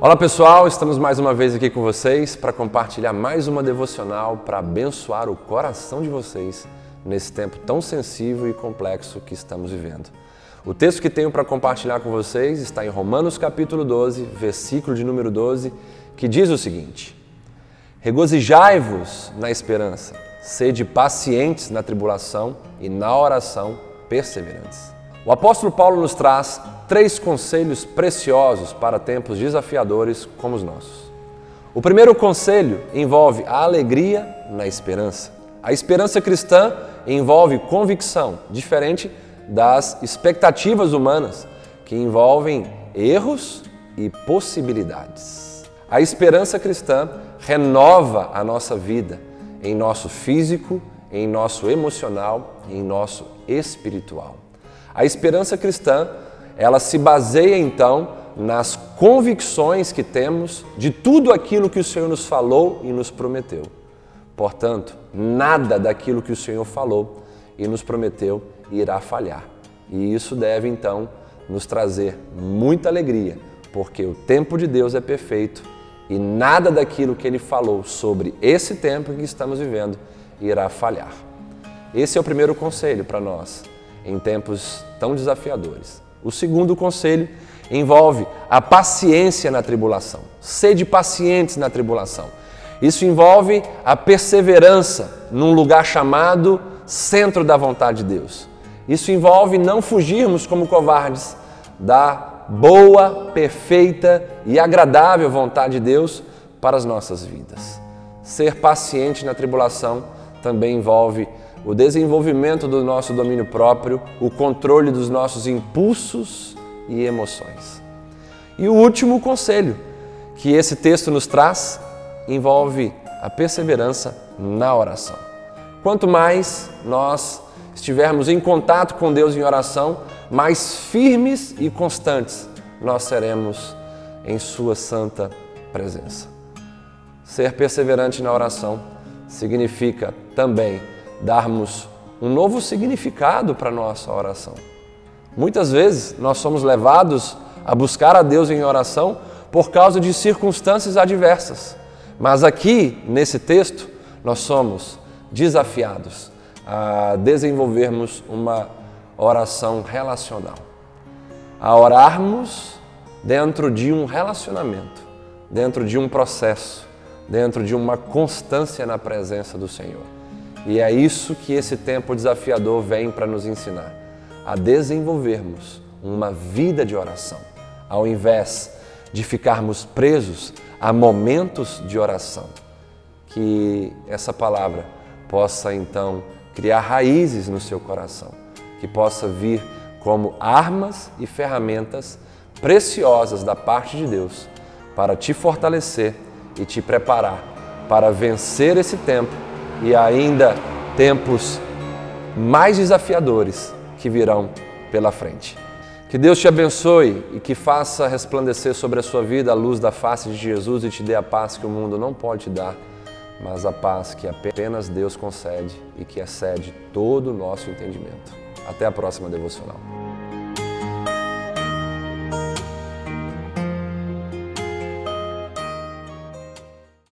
Olá pessoal, estamos mais uma vez aqui com vocês para compartilhar mais uma devocional para abençoar o coração de vocês nesse tempo tão sensível e complexo que estamos vivendo. O texto que tenho para compartilhar com vocês está em Romanos capítulo 12, versículo de número 12, que diz o seguinte: Regozijai-vos na esperança, sede pacientes na tribulação e na oração perseverantes. O apóstolo Paulo nos traz três conselhos preciosos para tempos desafiadores como os nossos. O primeiro conselho envolve a alegria na esperança. A esperança cristã envolve convicção, diferente das expectativas humanas, que envolvem erros e possibilidades. A esperança cristã renova a nossa vida em nosso físico, em nosso emocional, em nosso espiritual. A esperança cristã, ela se baseia então nas convicções que temos de tudo aquilo que o Senhor nos falou e nos prometeu. Portanto, nada daquilo que o Senhor falou e nos prometeu irá falhar. E isso deve então nos trazer muita alegria, porque o tempo de Deus é perfeito e nada daquilo que ele falou sobre esse tempo que estamos vivendo irá falhar. Esse é o primeiro conselho para nós em tempos tão desafiadores. O segundo conselho envolve a paciência na tribulação. Sede pacientes na tribulação. Isso envolve a perseverança num lugar chamado centro da vontade de Deus. Isso envolve não fugirmos como covardes da boa, perfeita e agradável vontade de Deus para as nossas vidas. Ser paciente na tribulação também envolve o desenvolvimento do nosso domínio próprio, o controle dos nossos impulsos e emoções. E o último conselho que esse texto nos traz envolve a perseverança na oração. Quanto mais nós estivermos em contato com Deus em oração, mais firmes e constantes nós seremos em Sua santa presença. Ser perseverante na oração significa também darmos um novo significado para a nossa oração. Muitas vezes nós somos levados a buscar a Deus em oração por causa de circunstâncias adversas. Mas aqui, nesse texto, nós somos desafiados a desenvolvermos uma oração relacional. A orarmos dentro de um relacionamento, dentro de um processo, dentro de uma constância na presença do Senhor. E é isso que esse tempo desafiador vem para nos ensinar: a desenvolvermos uma vida de oração, ao invés de ficarmos presos a momentos de oração. Que essa palavra possa então criar raízes no seu coração, que possa vir como armas e ferramentas preciosas da parte de Deus para te fortalecer e te preparar para vencer esse tempo e ainda tempos mais desafiadores que virão pela frente. Que Deus te abençoe e que faça resplandecer sobre a sua vida a luz da face de Jesus e te dê a paz que o mundo não pode te dar, mas a paz que apenas Deus concede e que excede todo o nosso entendimento. Até a próxima devocional.